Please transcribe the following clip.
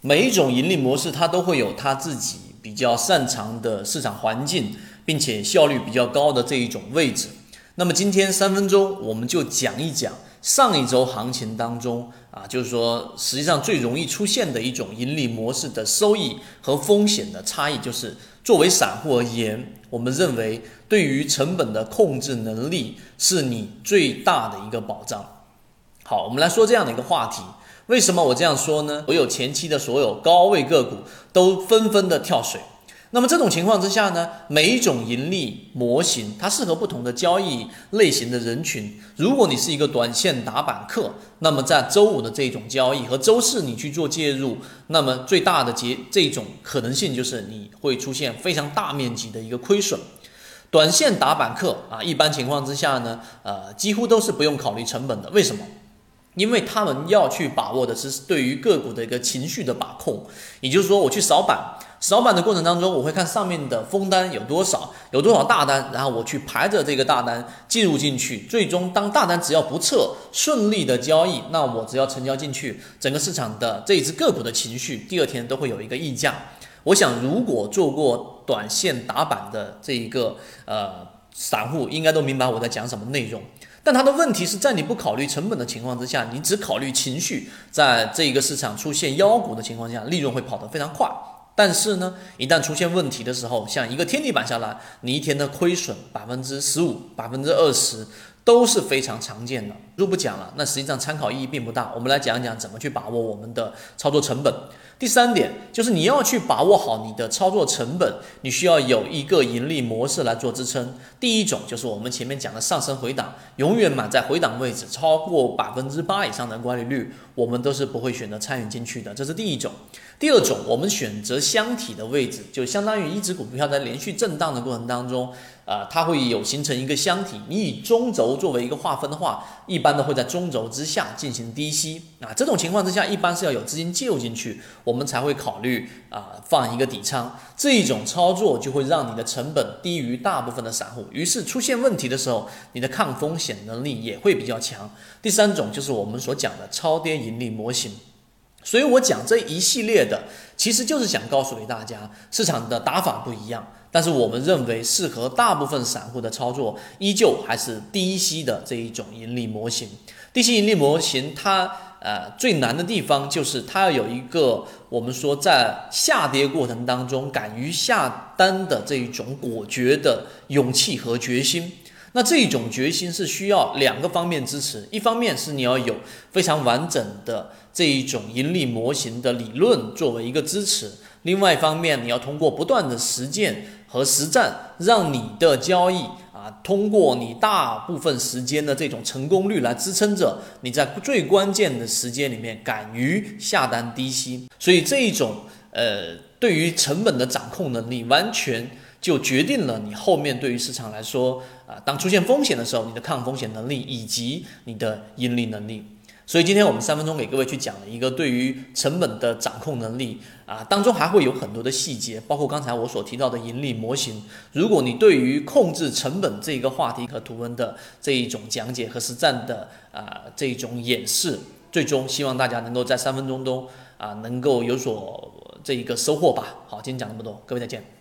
每一种盈利模式，它都会有它自己比较擅长的市场环境，并且效率比较高的这一种位置。那么今天三分钟，我们就讲一讲上一周行情当中啊，就是说实际上最容易出现的一种盈利模式的收益和风险的差异，就是作为散户而言，我们认为对于成本的控制能力是你最大的一个保障。好，我们来说这样的一个话题。为什么我这样说呢？所有前期的所有高位个股都纷纷的跳水。那么这种情况之下呢，每一种盈利模型它适合不同的交易类型的人群。如果你是一个短线打板客，那么在周五的这种交易和周四你去做介入，那么最大的结这种可能性就是你会出现非常大面积的一个亏损。短线打板客啊，一般情况之下呢，呃，几乎都是不用考虑成本的。为什么？因为他们要去把握的是对于个股的一个情绪的把控，也就是说，我去扫板，扫板的过程当中，我会看上面的封单有多少，有多少大单，然后我去排着这个大单进入进去，最终当大单只要不撤，顺利的交易，那我只要成交进去，整个市场的这一只个股的情绪，第二天都会有一个溢价。我想，如果做过短线打板的这一个呃散户，应该都明白我在讲什么内容。但它的问题是在你不考虑成本的情况之下，你只考虑情绪，在这一个市场出现妖股的情况下，利润会跑得非常快。但是呢，一旦出现问题的时候，像一个天地板下来，你一天的亏损百分之十五、百分之二十都是非常常见的。就不讲了，那实际上参考意义并不大。我们来讲一讲怎么去把握我们的操作成本。第三点就是你要去把握好你的操作成本，你需要有一个盈利模式来做支撑。第一种就是我们前面讲的上升回档，永远买在回档位置，超过百分之八以上的管理率，我们都是不会选择参与进去的。这是第一种。第二种，我们选择箱体的位置，就相当于一只股票在连续震荡的过程当中，呃，它会有形成一个箱体。你以中轴作为一个划分的话，一般都会在中轴之下进行低吸。啊，这种情况之下，一般是要有资金介入进去，我们才会考虑啊放一个底仓。这一种操作就会让你的成本低于大部分的散户，于是出现问题的时候，你的抗风险能力也会比较强。第三种就是我们所讲的超跌盈利模型。所以我讲这一系列的，其实就是想告诉给大家，市场的打法不一样，但是我们认为适合大部分散户的操作，依旧还是低吸的这一种盈利模型。低吸盈利模型，它呃最难的地方就是它要有一个我们说在下跌过程当中敢于下单的这一种果决的勇气和决心。那这种决心是需要两个方面支持，一方面是你要有非常完整的这一种盈利模型的理论作为一个支持，另外一方面你要通过不断的实践和实战，让你的交易啊通过你大部分时间的这种成功率来支撑着你在最关键的时间里面敢于下单低吸，所以这一种呃对于成本的掌控能力完全。就决定了你后面对于市场来说，啊，当出现风险的时候，你的抗风险能力以及你的盈利能力。所以今天我们三分钟给各位去讲了一个对于成本的掌控能力，啊，当中还会有很多的细节，包括刚才我所提到的盈利模型。如果你对于控制成本这一个话题和图文的这一种讲解和实战的啊这一种演示，最终希望大家能够在三分钟中啊能够有所这一个收获吧。好，今天讲那么多，各位再见。